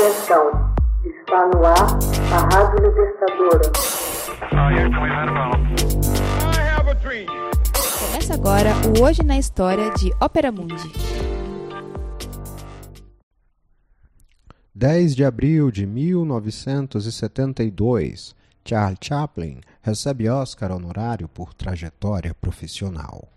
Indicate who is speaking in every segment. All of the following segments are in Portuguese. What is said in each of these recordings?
Speaker 1: Atenção, está no ar a Rádio Libertadora.
Speaker 2: Começa agora o Hoje na História de Ópera Mundi.
Speaker 3: 10 de abril de 1972, Charles Chaplin recebe Oscar honorário por trajetória profissional.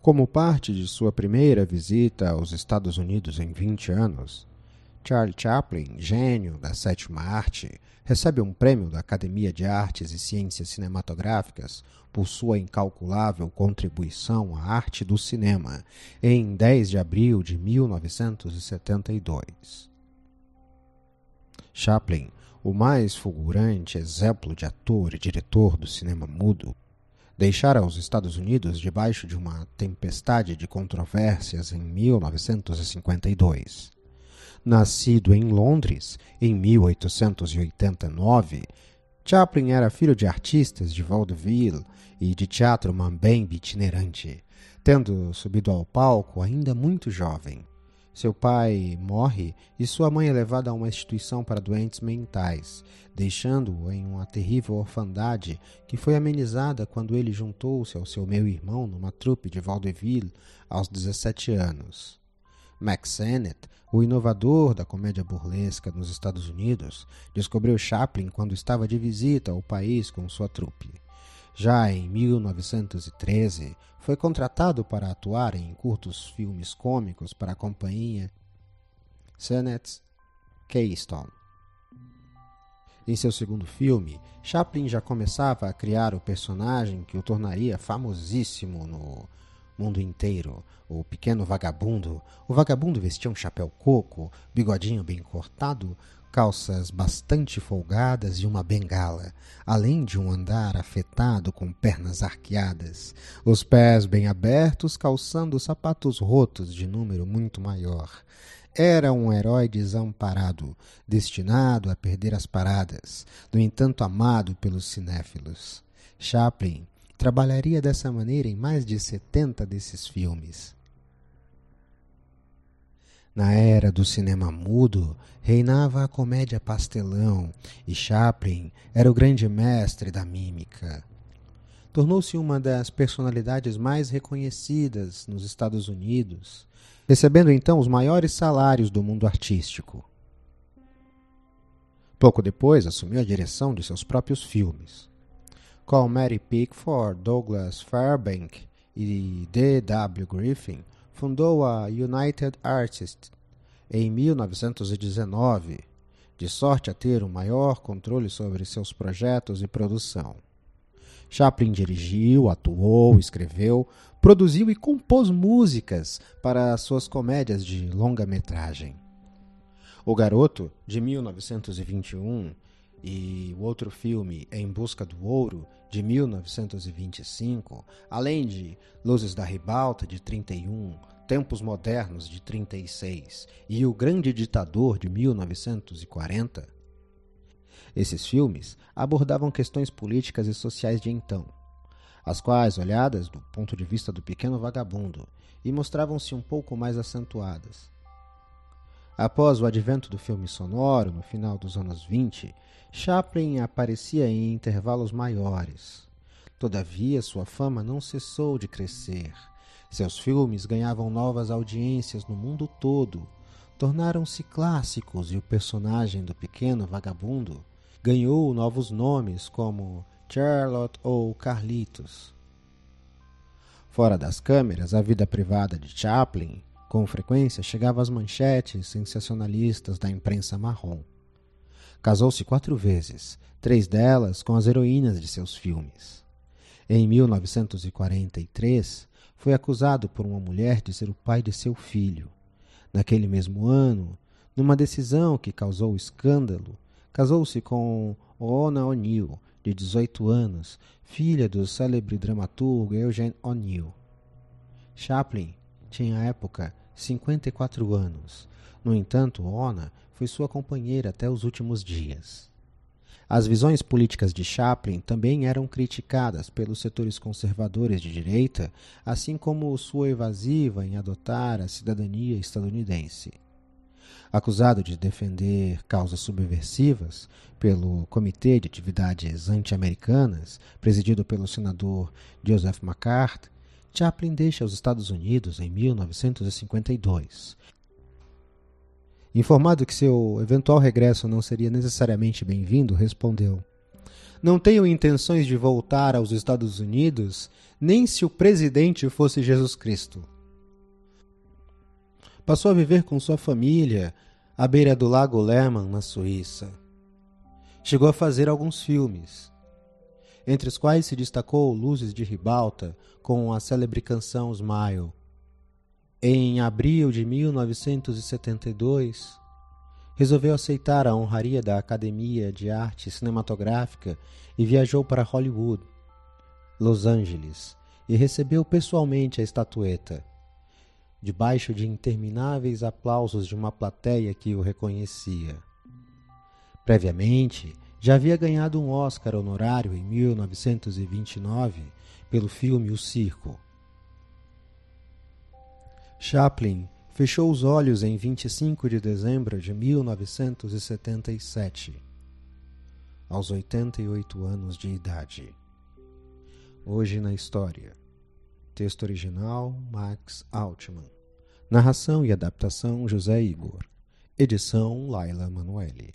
Speaker 3: Como parte de sua primeira visita aos Estados Unidos em 20 anos, Charles Chaplin, gênio da sétima arte, recebe um prêmio da Academia de Artes e Ciências Cinematográficas por sua incalculável contribuição à arte do cinema em 10 de abril de 1972. Chaplin, o mais fulgurante exemplo de ator e diretor do cinema mudo, deixara os Estados Unidos debaixo de uma tempestade de controvérsias em 1952. Nascido em Londres em 1889, Chaplin era filho de artistas de vaudeville e de teatro mambembe itinerante, tendo subido ao palco ainda muito jovem. Seu pai morre e sua mãe é levada a uma instituição para doentes mentais, deixando-o em uma terrível orfandade que foi amenizada quando ele juntou-se ao seu meio-irmão numa trupe de vaudeville aos 17 anos. Max Sennett, o inovador da comédia burlesca nos Estados Unidos, descobriu Chaplin quando estava de visita ao país com sua trupe. Já em 1913, foi contratado para atuar em curtos filmes cômicos para a companhia Sennett Keystone. Em seu segundo filme, Chaplin já começava a criar o personagem que o tornaria famosíssimo no mundo inteiro, o pequeno vagabundo. O vagabundo vestia um chapéu coco, bigodinho bem cortado, calças bastante folgadas e uma bengala, além de um andar afetado com pernas arqueadas, os pés bem abertos, calçando sapatos rotos de número muito maior. Era um herói desamparado, destinado a perder as paradas, no entanto amado pelos cinéfilos. Chaplin trabalharia dessa maneira em mais de setenta desses filmes. Na era do cinema mudo, reinava a comédia pastelão e Chaplin era o grande mestre da mímica. Tornou-se uma das personalidades mais reconhecidas nos Estados Unidos, recebendo então os maiores salários do mundo artístico. Pouco depois assumiu a direção de seus próprios filmes. Com Mary Pickford, Douglas Fairbank e D. W. Griffin, fundou a United Artists em 1919, de sorte a ter um maior controle sobre seus projetos e produção. Chaplin dirigiu, atuou, escreveu, produziu e compôs músicas para suas comédias de longa-metragem. O Garoto, de 1921, e o outro filme Em Busca do Ouro, de 1925, além de Luzes da Ribalta, de 31, Tempos Modernos, de 36 e O Grande Ditador, de 1940. Esses filmes abordavam questões políticas e sociais de então, as quais, olhadas do ponto de vista do pequeno vagabundo, e mostravam-se um pouco mais acentuadas. Após o advento do filme sonoro, no final dos anos 20, Chaplin aparecia em intervalos maiores. Todavia, sua fama não cessou de crescer. Seus filmes ganhavam novas audiências no mundo todo, tornaram-se clássicos e o personagem do pequeno vagabundo ganhou novos nomes como Charlotte ou Carlitos. Fora das câmeras, a vida privada de Chaplin com frequência chegava às manchetes sensacionalistas da imprensa marrom. Casou-se quatro vezes, três delas com as heroínas de seus filmes. Em 1943, foi acusado por uma mulher de ser o pai de seu filho. Naquele mesmo ano, numa decisão que causou escândalo, casou-se com Ona O'Neill, de 18 anos, filha do célebre dramaturgo Eugene O'Neill. Chaplin tinha à época 54 anos. No entanto, Ona foi sua companheira até os últimos dias. As visões políticas de Chaplin também eram criticadas pelos setores conservadores de direita, assim como sua evasiva em adotar a cidadania estadunidense. Acusado de defender causas subversivas pelo Comitê de Atividades Anti-Americanas, presidido pelo senador Joseph McCarthy, Chaplin deixa os Estados Unidos em 1952. Informado que seu eventual regresso não seria necessariamente bem-vindo, respondeu: Não tenho intenções de voltar aos Estados Unidos, nem se o presidente fosse Jesus Cristo. Passou a viver com sua família à beira do Lago Lehmann, na Suíça. Chegou a fazer alguns filmes, entre os quais se destacou Luzes de Ribalta com a célebre canção Smile. Em abril de 1972, resolveu aceitar a honraria da Academia de Arte Cinematográfica e viajou para Hollywood, Los Angeles, e recebeu pessoalmente a estatueta debaixo de intermináveis aplausos de uma plateia que o reconhecia. Previamente, já havia ganhado um Oscar honorário em 1929 pelo filme O Circo. Chaplin fechou os olhos em 25 de dezembro de 1977, aos 88 anos de idade. Hoje na história. Texto original Max Altman. Narração e adaptação José Igor. Edição Laila Manuelle.